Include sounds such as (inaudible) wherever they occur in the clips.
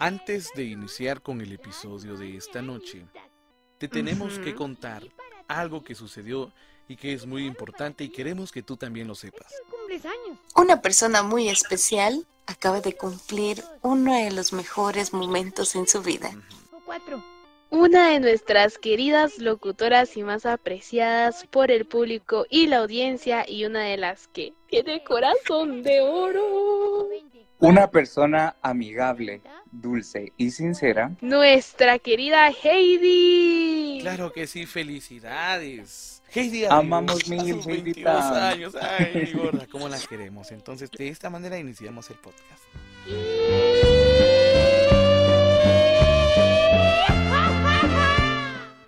Antes de iniciar con el episodio de esta noche, te tenemos que contar algo que sucedió y que es muy importante y queremos que tú también lo sepas. Una persona muy especial acaba de cumplir uno de los mejores momentos en su vida. Una de nuestras queridas locutoras y más apreciadas por el público y la audiencia y una de las que tiene corazón de oro. Una persona amigable, dulce y sincera. Nuestra querida Heidi. Claro que sí, felicidades. Heidi, amamos mil, Heidi. años. Ay, gorda, (laughs) cómo la queremos. Entonces, de esta manera iniciamos el podcast.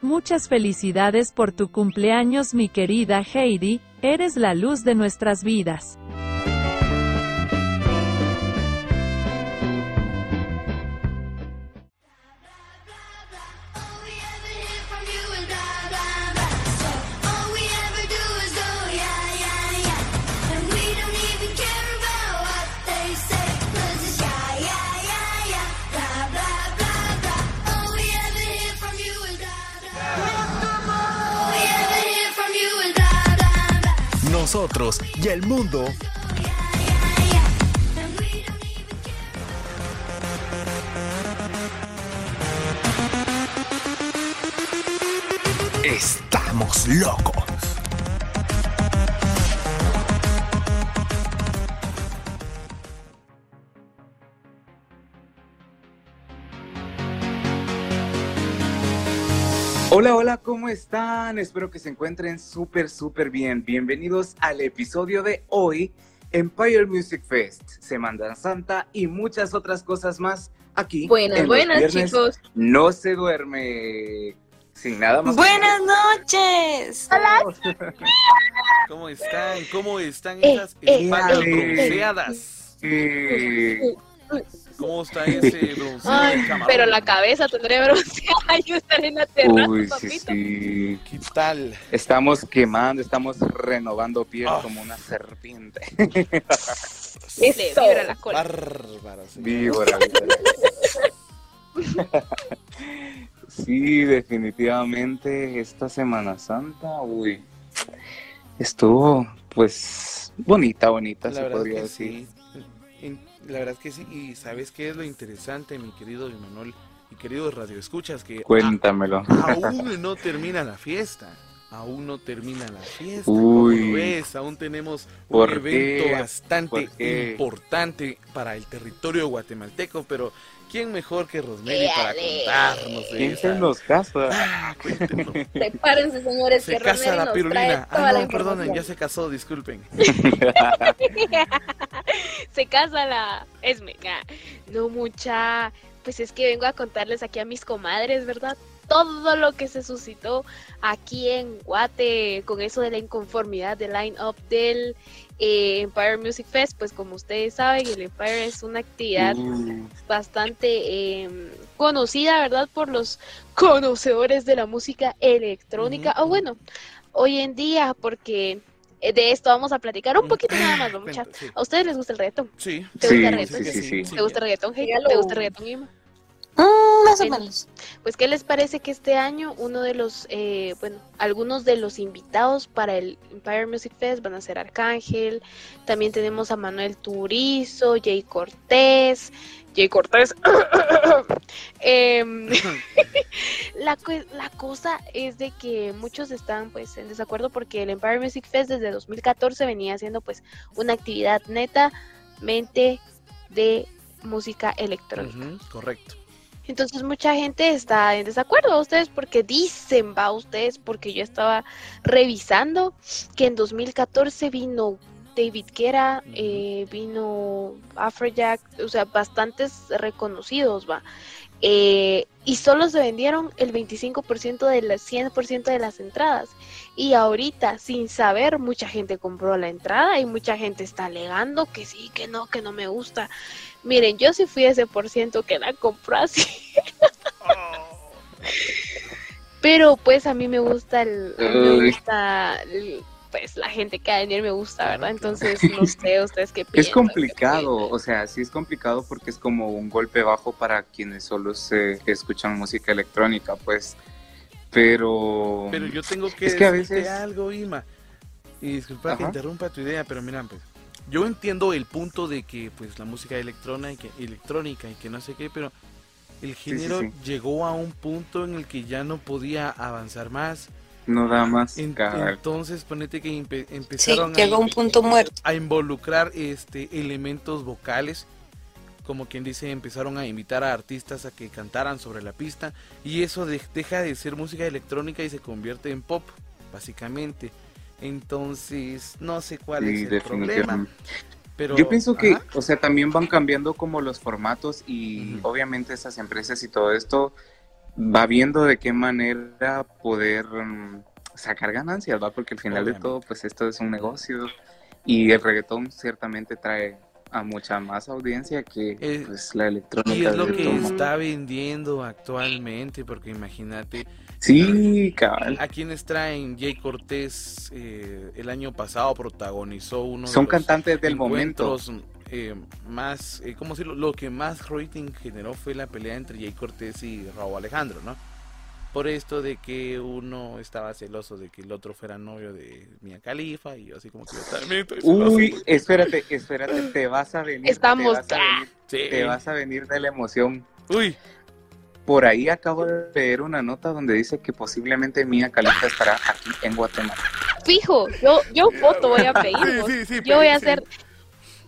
Muchas felicidades por tu cumpleaños, mi querida Heidi. Eres la luz de nuestras vidas. Y el mundo. Estamos locos. Hola, hola, ¿cómo están? Espero que se encuentren súper, súper bien. Bienvenidos al episodio de hoy, Empire Music Fest, Semana Santa y muchas otras cosas más aquí. Buenas, buenas, chicos. No se duerme. Sin nada más. Buenas noches. Hola. ¿Cómo están? ¿Cómo están eh, esas eh, bronceadas? Eh, ¿Cómo está ese bronceado? pero la cabeza tendría bronceada. (laughs) Yo estaré en la terraza, Uy, papito. Sí, ¿Qué tal? Estamos quemando, estamos renovando piel oh. como una serpiente. (laughs) Eso. Vibra la cola. Bárbara. Víbora. (laughs) sí, definitivamente esta Semana Santa, uy, estuvo pues bonita, bonita, la se podría decir. Sí. La verdad es que sí, y ¿sabes qué es lo interesante, mi querido Emanuel y queridos radioescuchas? Que Cuéntamelo. aún no termina la fiesta. Aún no termina la fiesta. Uy. ves? Aún tenemos un evento qué? bastante importante para el territorio guatemalteco, pero ¿quién mejor que Rosemary para contarnos de ¿Quién esa? se nos casa? Ah, cuéntenos. (laughs) Prepárense, señores, Se que casa Rosemary la nos pirulina. trae toda Ah, la no, perdonen, ya se casó, disculpen. (laughs) se casa la Esme. Ah, No mucha, pues es que vengo a contarles aquí a mis comadres, ¿verdad? Todo lo que se suscitó aquí en Guate con eso de la inconformidad del line-up del eh, Empire Music Fest, pues como ustedes saben, el Empire es una actividad Uh, bastante eh, conocida, ¿verdad? Por los conocedores de la música electrónica. Ujú, O bueno, hoy en día, porque eh, de esto vamos a platicar un poquito nada más, (coughs) ¿no, sí. ¿A ustedes les gusta el reggaetón? Sí. ¿Te Sí, gusta el reggaetón? sí, sí, sí. ¿Te gusta el reggaetón. ¿Te gusta el reggaetón, Ima? Mm, más o menos. Pues, ¿qué les parece que este año uno de los, eh, bueno, algunos de los invitados para el Empire Music Fest van a ser Arcángel, también tenemos a Manuel Turizo, Jay Cortés, Jay Cortés, (coughs) Em, (laughs) la, la cosa es de que muchos están pues en desacuerdo porque el Empire Music Fest desde 2014 venía siendo pues una actividad netamente de música electrónica. Correcto. Entonces mucha gente está en desacuerdo ustedes porque dicen, va ustedes, porque yo estaba revisando que en 2014 vino David Guerra, Ujú. eh, vino Afrojack, o sea, bastantes reconocidos, va. Eh, y solo se vendieron el 25% de las 100% de las entradas. Y ahorita, sin saber, mucha gente compró la entrada y mucha gente está alegando que sí, que no, que no me gusta. Miren, yo sí fui ese por ciento que la compró así. (laughs) Pero pues a mí me el, gusta el- pues la que ha de venir me gusta, ¿verdad? Entonces, (laughs) no sé, ustedes qué piensan. Es complicado, o sea, sí es complicado porque es como un golpe bajo para quienes solo se escuchan música electrónica, pues. Pero. Pero yo tengo que es que a veces... algo, Ima. Y disculpa que interrumpa tu idea, pero mira, pues. Yo entiendo el punto de que, pues, la música electrónica, electrónica y que no sé qué, pero el género llegó a un punto en el que ya no podía avanzar más no da más. entonces, ponete que empezaron a, un punto muerto. a involucrar este elementos vocales, como quien dice, empezaron a invitar a artistas a que cantaran sobre la pista y eso deja de ser música electrónica y se convierte en pop, básicamente. Entonces, no sé cuál es el problema. Pero, Yo pienso que, o sea, también van cambiando como los formatos y obviamente esas empresas y todo esto va viendo de qué manera poder mm, sacar ganancias, ¿va? Porque al final de todo, pues esto es un negocio y el reggaetón ciertamente trae a mucha más audiencia que eh, pues, la electrónica. Y es lo que está vendiendo actualmente, porque imagínate. Sí, cabal. A quienes traen Jay Cortés eh, el año pasado protagonizó uno Son cantantes del momento eh, más, eh, ¿cómo decirlo? Lo que más rating generó fue la pelea entre Jay Cortés y Raúl Alejandro, ¿no? Por esto de que uno estaba celoso de que el otro fuera novio de Mia Califa y yo así como que yo también estoy celoso. Uy, espérate, espérate, te vas a venir. Estamos te vas, a venir, te vas a venir de la emoción. Uy. Por ahí acabo de leer una nota donde dice que posiblemente Mia Califa estará aquí en Guatemala. Fijo, yo, yo foto voy a (laughs) pedir. Sí, sí, yo voy a hacer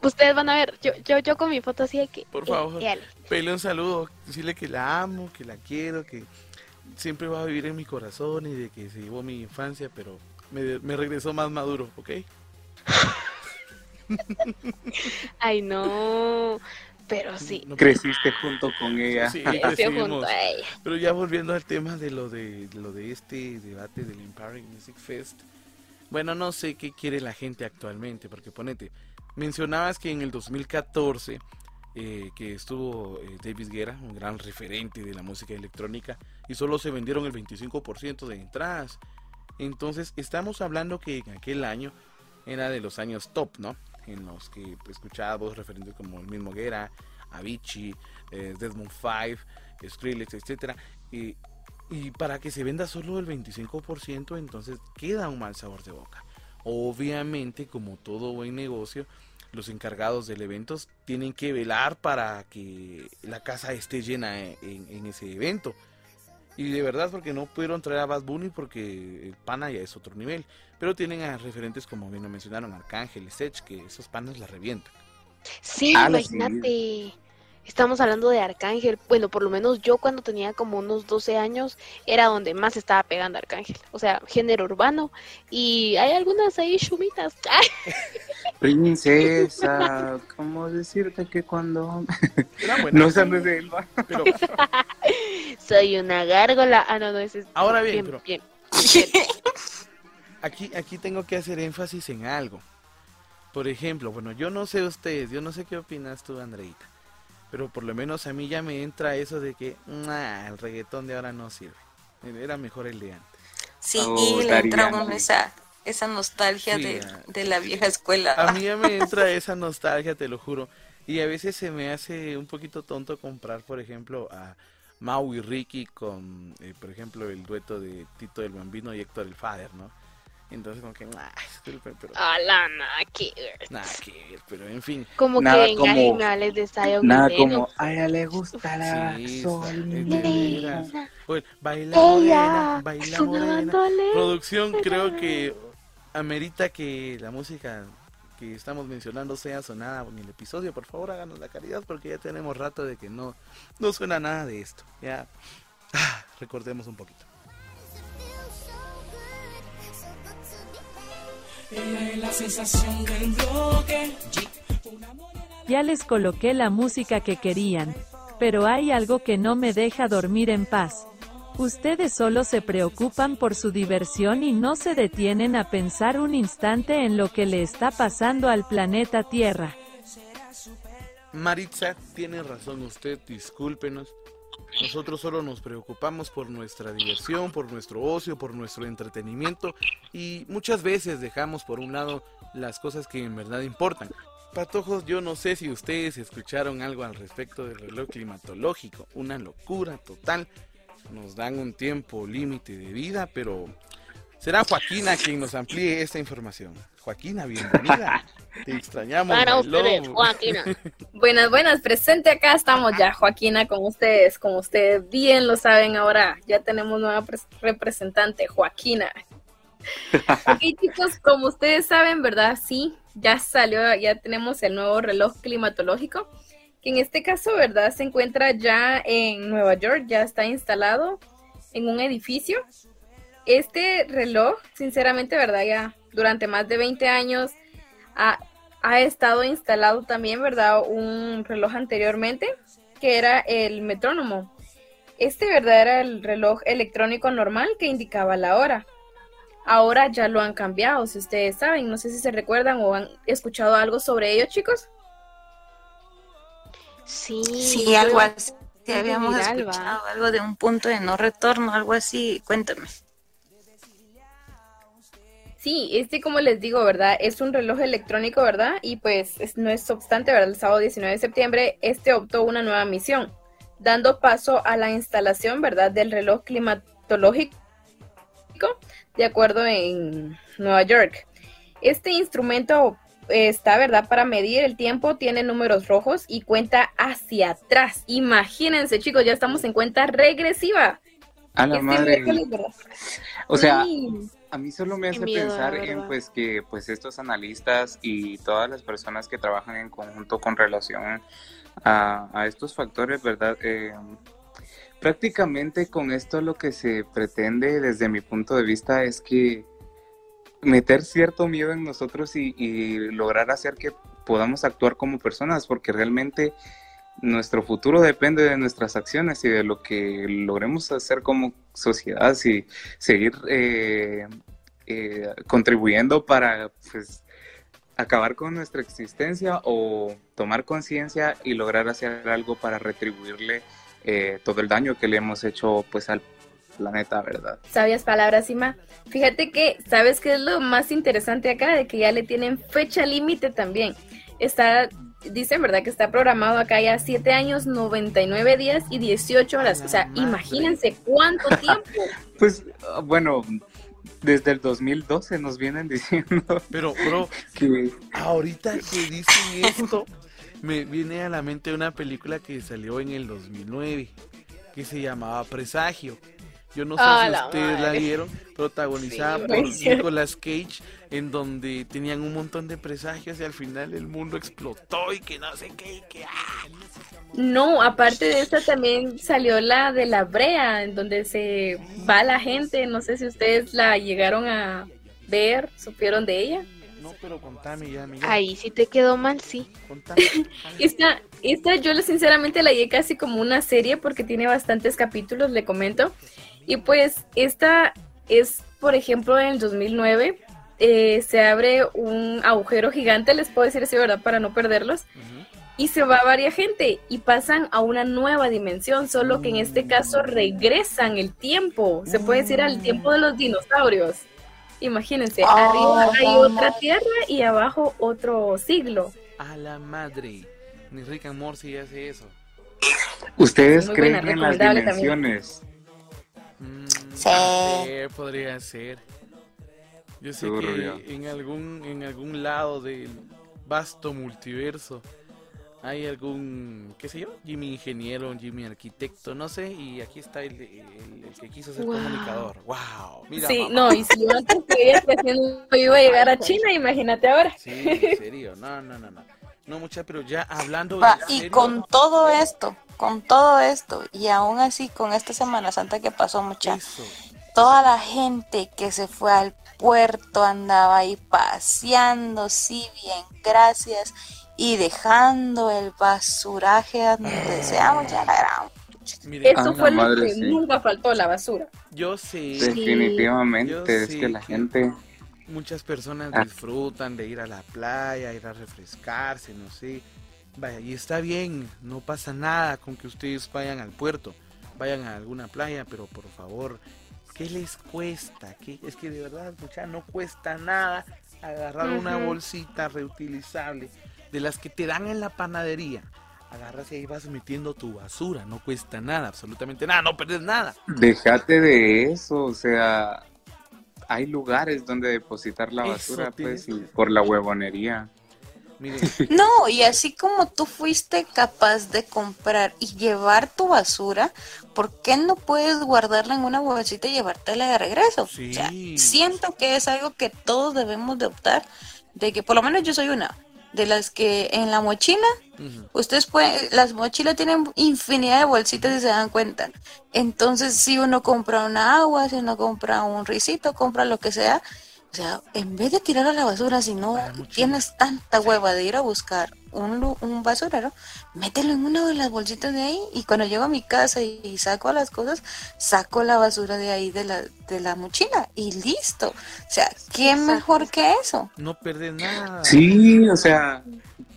Ustedes van a ver, yo, yo, yo con mi foto así de que. Por favor, eh, un saludo, decirle que la amo, que la quiero, que siempre va a vivir en mi corazón y de que se llevó mi infancia, pero me, me regresó más maduro, ¿ok? (laughs) Ay, no. Pero sí. Creciste junto con ella. Sí, (laughs) junto a ella. Pero ya volviendo al tema de lo de, lo de este debate del Empowering Music Fest. Bueno, no sé qué quiere la gente actualmente, porque ponete, Mencionabas que en el 2014, eh, que estuvo eh, David Guerra, un gran referente de la música electrónica, y solo se vendieron el 25% de entradas. Entonces, estamos hablando que en aquel año era de los años top, ¿no? En los que escuchábamos referentes como el mismo Guerra, Avicii, eh, Desmond Five, Skrillex, etc. y para que se venda solo el 25%, entonces queda un mal sabor de boca. Obviamente, como todo buen negocio, los encargados del evento tienen que velar para que la casa esté llena en, ese evento. Y de verdad, porque no pudieron traer a Bad Bunny porque el pana ya es otro nivel. Pero tienen a referentes como bien lo mencionaron, Arcángel, Sech, que esos panas la revientan. Sí, ah, imagínate. Estamos hablando de Arcángel. Bueno, por lo menos yo cuando tenía como unos 12 años era donde más estaba pegando Arcángel. O sea, género urbano. Y hay algunas ahí chumitas. (laughs) Princesa, ¿cómo decirte que cuando... no sabes de Elba. Pero... (laughs) Soy una gárgola. Ah, no, no, ese es... Ahora bien, bien, (laughs) Aquí, aquí tengo que hacer énfasis en algo. Por ejemplo, bueno, yo no sé ustedes, yo no sé qué opinas tú, Andreita pero por lo menos a mí ya me entra eso de que el reggaetón de ahora no sirve. Era mejor el de antes. Sí, oh, le entra esa, esa nostalgia de, la vieja escuela. A mí ya me (laughs) entra esa nostalgia, te lo juro. Y a veces se me hace un poquito tonto comprar, por ejemplo, a Mau y Ricky con, eh, por ejemplo, el dueto de Tito del Bambino y Héctor el Fader, ¿no? Entonces como que, ah, disculpe, pero... Hola, nada que Nada que pero en fin. Como nada que como, animales de Estadio Nada como, a ella le gusta la sí, sol. Pues, baila morena, baila morena. Producción creo que amerita que la música que estamos mencionando sea sonada en el episodio. Por favor, háganos la caridad porque ya tenemos rato de que no, no suena nada de esto. Ya, ah, recordemos un poquito. Ya les coloqué la música que querían. Pero hay algo que no me deja dormir en paz. Ustedes solo se preocupan por su diversión y no se detienen a pensar un instante en lo que le está pasando al planeta Tierra. Maritza, tiene razón usted, discúlpenos, Nosotros solo nos preocupamos por nuestra diversión, por nuestro ocio, por nuestro entretenimiento y muchas veces dejamos por un lado las cosas que en verdad importan. Patojos, yo no sé si ustedes escucharon algo al respecto del reloj climatológico, una locura total. Nos dan un tiempo límite de vida, pero será Joaquina quien nos amplíe esta información. Joaquina, bienvenida. (laughs) Te extrañamos. Para ustedes, Joaquina. (laughs) buenas, buenas, presente acá estamos ya, Joaquina, con ustedes. Como ustedes bien lo saben ahora, ya tenemos nueva representante, Joaquina. (laughs) ok, chicos, como ustedes saben, ¿verdad? Sí, ya salió, ya tenemos el nuevo reloj climatológico, que en este caso, ¿verdad? Se encuentra ya en Nueva York, ya está instalado en un edificio. Este reloj, sinceramente, ¿verdad? Ya durante más de 20 años ha, ha estado instalado también, ¿verdad? Un reloj anteriormente, que era el metrónomo. Este, ¿verdad? Era el reloj electrónico normal que indicaba la hora. Ahora ya lo han cambiado, si ustedes saben. No sé si se recuerdan o han escuchado algo sobre ello, chicos. Sí, sí algo así. habíamos escuchado algo de un punto de no retorno, algo así. Cuéntame. Sí, este como les digo, ¿verdad? Es un reloj electrónico, ¿verdad? Y pues no es obstante, ¿verdad? El sábado 19 de septiembre, este optó una nueva misión, dando paso a la instalación, ¿verdad? Del reloj climatológico de acuerdo en Nueva York. Este instrumento está, ¿verdad? Para medir el tiempo, tiene números rojos y cuenta hacia atrás. Imagínense, chicos, ya estamos en cuenta regresiva. A la madre. O sea, a mí solo me hace pensar en pues que pues estos analistas y todas las personas que trabajan en conjunto con relación a, estos factores, ¿verdad? Eh, prácticamente con esto lo que se pretende desde mi punto de vista es que meter cierto miedo en nosotros y, lograr hacer que podamos actuar como personas, porque realmente nuestro futuro depende de nuestras acciones y de lo que logremos hacer como sociedad y seguir eh, eh, contribuyendo para pues, acabar con nuestra existencia o tomar conciencia y lograr hacer algo para retribuirle eh, todo el daño que le hemos hecho pues al planeta, ¿verdad? Sabias palabras, Ima. Fíjate que, ¿sabes qué es lo más interesante acá? De que ya le tienen fecha límite también. Está, dicen, ¿verdad? Que está programado acá ya 7 años, 99 días y 18 horas. O sea, imagínense cuánto (laughs) tiempo. pues, bueno, desde el 2012 nos vienen diciendo. Pero, bro, (laughs) que ahorita que dicen esto, me viene a la mente una película que salió en el 2009 que se llamaba Presagio. Yo no sé si ustedes la vieron, protagonizada por Nicolas Cage, en donde tenían un montón de presagios y al final el mundo explotó y que no sé qué, y que ¡ah! No, aparte de esta también salió la de la brea, en donde se va la gente, no sé si ustedes la llegaron a ver, supieron de ella. No, pero contame ya, Ahí sí te quedó mal, sí. (laughs) Contame, esta, esta yo sinceramente la llegué casi como una serie porque tiene bastantes capítulos, le comento. Y pues esta es, por ejemplo, en el 2009 eh, se abre un agujero gigante, les puedo decir así, ¿verdad? Para no perderlos. Y se va varias gente y pasan a una nueva dimensión, solo que en este caso regresan el tiempo, se puede decir al tiempo de los dinosaurios. Imagínense, arriba hay otra tierra y abajo otro siglo. A la madre. Ni Rick and Morty hace eso. ¿Ustedes creen en las dimensiones? Mm, sí. podría ser. Yo sé que en algún, en algún lado del vasto multiverso hay algún, qué sé yo, Jimmy ingeniero, Jimmy arquitecto, no sé, y aquí está el, que quiso ser comunicador. ¡Wow! Mira, sí, no, y si yo antes que iba a llegar a China, imagínate ahora. Sí, en serio, no, no, no, no. No, mucha, pero ya hablando. y con todo esto, con todo esto, y aún así con esta Semana Santa que pasó, mucha, toda la gente que se fue al puerto andaba ahí paseando, sí, bien, gracias y dejando el basuraje donde seamos ya la gran. Eso fue lo que nunca faltó, la basura. Yo sí. Definitivamente, es que la gente... Muchas personas ah. disfrutan de ir a la playa, ir a refrescarse, no sé. Vaya, y está bien, no pasa nada con que ustedes vayan al puerto. vayan a alguna playa, pero por favor, ¿qué les cuesta? ¿Qué? Es que de verdad, mucha, no cuesta nada agarrar una bolsita reutilizable de las que te dan en la panadería. Agarras y ahí vas metiendo tu basura, no cuesta nada, absolutamente nada, no perdes nada. Déjate de eso, o sea, hay lugares donde depositar la basura, pues, por la huevonería. (laughs) No, y así como tú fuiste capaz de comprar y llevar tu basura, ¿por qué no puedes guardarla en una bolsita y llevártela de regreso? siento que es algo que todos debemos de optar, de que por lo menos yo soy una de las que en la mochila, ustedes pueden, las mochilas tienen infinidad de bolsitas y se dan cuenta. Entonces, si uno compra una agua, si uno compra un risito, compra lo que sea, o sea, en vez de tirar a la basura, si no tienes tanta hueva de ir a buscar un, un basurero, mételo en una de las bolsitas de ahí y cuando llego a mi casa y, saco las cosas, saco la basura de ahí de la, de la mochila y listo. O sea, ¿qué mejor que eso? No perder nada. Sí, o sea,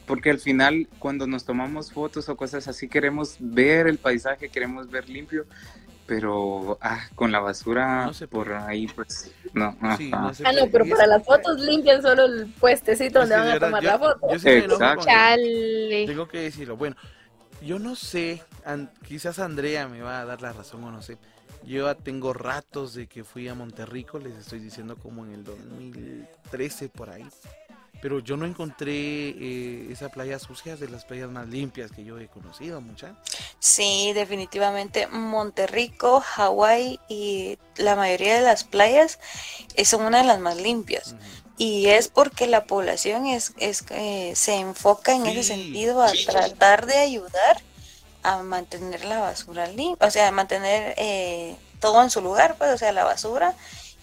porque al final cuando nos tomamos fotos o cosas así queremos ver el paisaje, queremos ver limpio pero ah, con la basura por ahí, pues no. ah, no pero para las fotos limpian solo el puestecito donde van a tomar la foto. Exacto. Tengo que decirlo. Bueno, yo no sé, quizás Andrea me va a dar la razón o no sé. Yo tengo ratos de que fui a Monterrico, les estoy diciendo como en el 2013 por ahí pero yo no encontré eh, esa playa sucia de las playas más limpias que yo he conocido, mucha. Sí, definitivamente Monterrico, Hawái y la mayoría de las playas eh, son una de las más limpias. Y es porque la población es, es eh, se enfoca en ese sentido a tratar de ayudar a mantener la basura limpia, o sea, a mantener eh, todo en su lugar, pues, o sea, la basura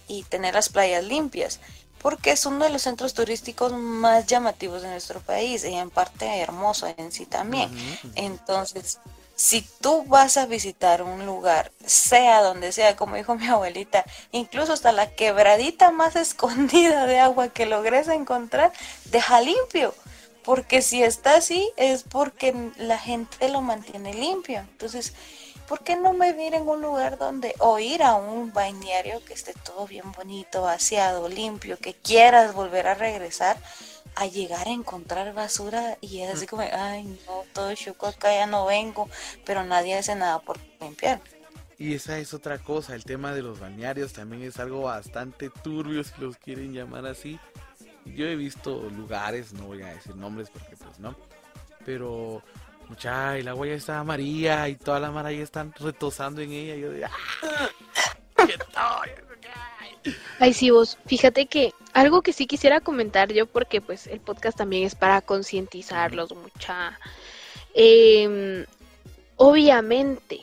y tener las playas limpias porque es uno de los centros turísticos más llamativos de nuestro país y en parte hermoso en sí también. Entonces, si tú vas a visitar un lugar, sea donde sea, como dijo mi abuelita, incluso hasta la quebradita más (laughs) escondida de agua que logres encontrar, deja limpio. Porque si está así es porque la gente lo mantiene limpio. Entonces, ¿por qué no vivir en un lugar donde, o ir a un balneario que esté todo bien bonito, vaciado, limpio, que quieras volver a regresar, a llegar a encontrar basura y es así como, ay, no, todo choco acá ya no vengo, pero nadie hace nada por limpiar. Y esa es otra cosa, el tema de los balnearios también es algo bastante turbio si los quieren llamar así. Yo he visto lugares, no voy a decir nombres porque pues no, pero Mucha, el agua ya está amarilla y toda la mara ya están retosando en ella. yo de, ¡ah! Ay, sí, vos, fíjate que algo que sí quisiera comentar yo, porque pues el podcast también es para concientizarlos, mucha. Em, obviamente,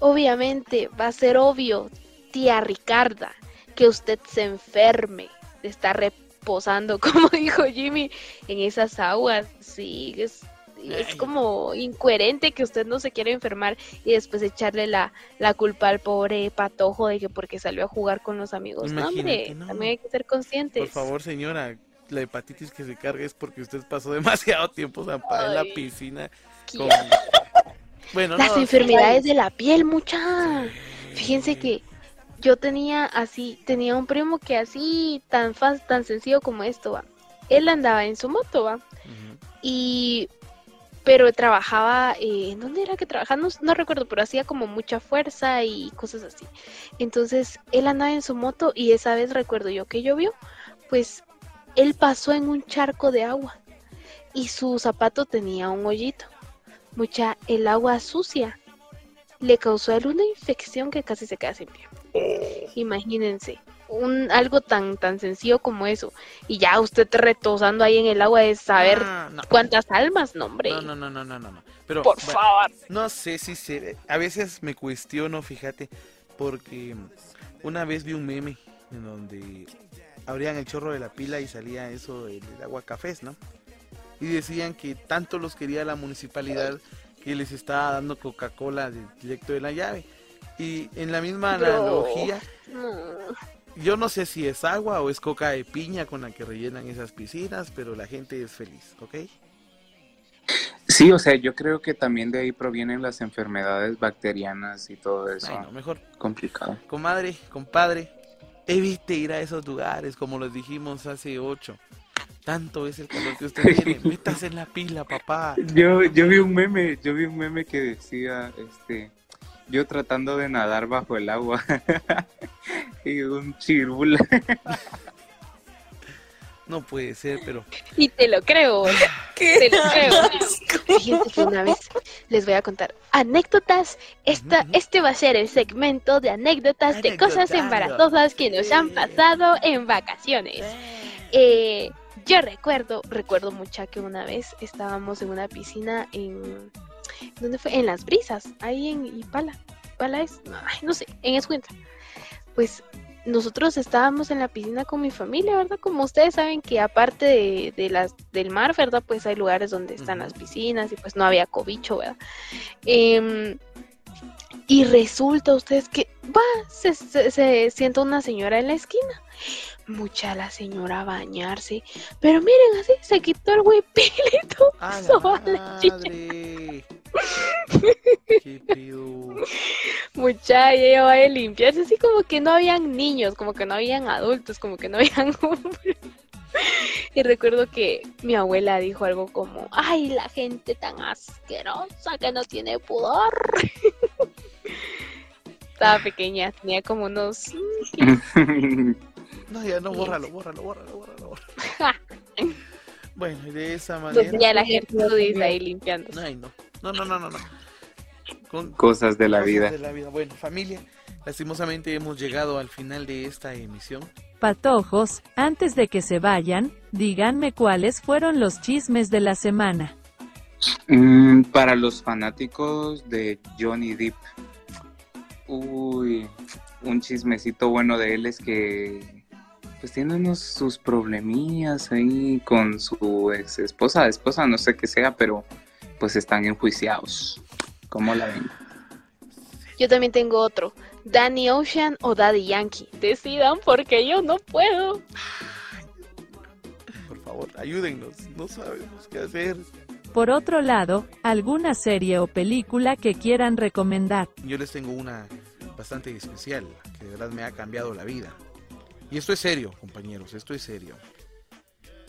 obviamente va a ser obvio, tía Ricarda, que usted se enferme de estar reposando, (laughs) como dijo Jimmy, en esas aguas. Sí, es es como incoherente que usted no se quiera enfermar y después echarle la, la culpa al pobre patojo de que porque salió a jugar con los amigos. no, hombre, también hay que ser conscientes. Por favor, señora, la hepatitis que se carga es porque usted pasó demasiado tiempo zampada en la piscina. Bueno, Las enfermedades de la piel, mucha. Fíjense que yo tenía así, tenía un primo que así, tan fácil, tan sencillo como esto, va. Él andaba en su moto, va. Y pero trabajaba, eh, ¿en dónde era que trabajaba? No, recuerdo, pero hacía como mucha fuerza y cosas así. Entonces él andaba en su moto y esa vez recuerdo yo que llovió, pues él pasó en un charco de agua y su zapato tenía un hoyito. Mucha, el agua sucia le causó a él una infección que casi se queda sin pie. Oh. Imagínense un algo tan tan sencillo como eso. Y ya usted retosando ahí en el agua de saber cuántas almas no hombre no no no no no no. Pero por favor. no sé si se a veces me cuestiono fíjate porque una vez vi un meme en donde abrían el chorro de la pila y salía eso el, agua cafés no y decían que tanto los quería la municipalidad que les estaba dando Coca-Cola directo de la llave. Y en la misma analogía yo no sé si es agua o es coca de piña con la que rellenan esas piscinas, pero la gente es feliz, ¿ok? Sí, o sea, yo creo que también de ahí provienen las enfermedades bacterianas y todo eso. Bueno, mejor. Complicado. Comadre, compadre, evite ir a esos lugares, como les dijimos hace ocho. Tanto es el calor que usted tiene. (laughs) Métase en la pila, papá. Yo, yo vi un meme, yo vi un meme que decía, este, yo tratando de nadar bajo el agua (laughs) y un chirula. No puede ser, pero. Y te lo creo. Te lo creo. Fíjense que una vez les voy a contar anécdotas. Esta, Este va a ser el segmento de anécdotas de cosas embarazosas que nos han pasado en vacaciones. Eh, yo recuerdo, recuerdo mucho que una vez estábamos en una piscina en. ¿Dónde fue? En Las Brisas, ahí en Ipala. Ipala es. Ay, no sé, en Escuenta. Pues nosotros estábamos en la piscina con mi familia, ¿verdad? Como ustedes saben que aparte de, las del mar, ¿verdad? Pues hay lugares donde están las piscinas y pues no había cobicho, ¿verdad? Em, y resulta ustedes que va, se, se, sienta una señora en la esquina. Mucha la señora a bañarse. Pero miren, así se quitó el huipilito. ¡A la madre! ¡Qué pedo! Mucha ella a limpiarse, así como que no habían niños, como que no habían adultos, como que no habían (laughs) hombres. Y recuerdo que mi abuela dijo algo como, ay, la gente tan asquerosa que no tiene pudor. (laughs) Estaba pequeña, tenía como unos... (laughs) no, ya no, bórralo, bórralo, bórralo, bórralo. (laughs) bueno, y de esa manera... Ya la gente lo dice ahí limpiando. Ay, no. No, no, no, no, no. cosas de la vida. De la vida. Bueno, familia, lastimosamente hemos llegado al final de esta emisión. Patojos, antes de que se vayan, díganme cuáles fueron los chismes de la semana. Mm, para los fanáticos de Johnny Depp, uy, un chismecito bueno de él es que pues tiene unos sus problemillas ahí con su ex esposa, esposa, no sé qué sea, pero pues están enjuiciados. ¿Cómo la ven? Yo también tengo otro. Danny Ocean o Daddy Yankee. Decidan porque yo no puedo. Por favor, ayúdennos. No sabemos qué hacer. Por otro lado, ¿alguna serie o película que quieran recomendar? Yo les tengo una bastante especial, que de verdad me ha cambiado la vida. Y esto es serio, compañeros, esto es serio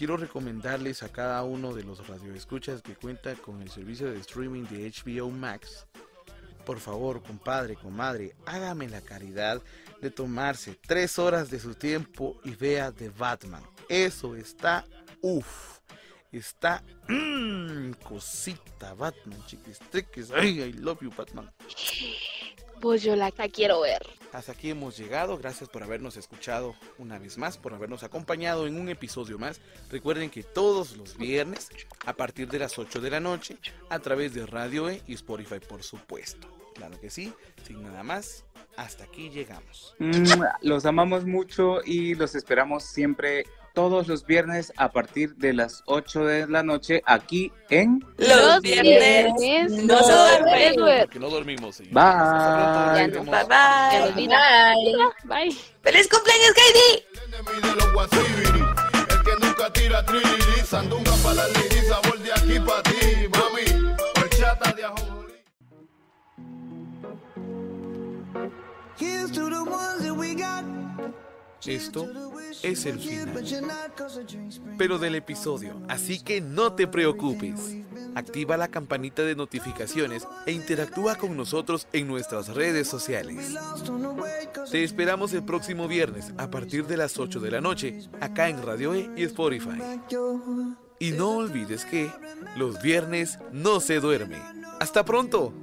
quiero recomendarles a cada uno de los radioescuchas que cuenta con el servicio de streaming de HBO Max. Por favor, compadre, comadre, hágame la caridad de tomarse tres horas de su tiempo y vea The Batman. Eso está uff. Está mmm, cosita Batman, chiquis. Ay, I love you, Batman. Pues yo la quiero ver. Hasta aquí hemos llegado. Gracias por habernos escuchado una vez más, por habernos acompañado en un episodio más. Recuerden que todos los viernes, a partir de las 8 de la noche, a través de Radio E y Spotify, por supuesto. Claro que sí, sin nada más. Hasta aquí llegamos. Los amamos mucho y los esperamos siempre todos los viernes a partir de las 8 de la noche aquí en Los viernes. No, Porque no dormimos. Bye. Bye. Bye. Bye. Bye. ¡Feliz cumpleaños, Katie! El final, pero del episodio, así que no te preocupes. Activa la campanita de notificaciones e interactúa con nosotros en nuestras redes sociales. Te esperamos el próximo viernes a partir de las 8 de la noche, acá en Radio E y Spotify. Y no olvides que los viernes no se duerme. ¡Hasta pronto!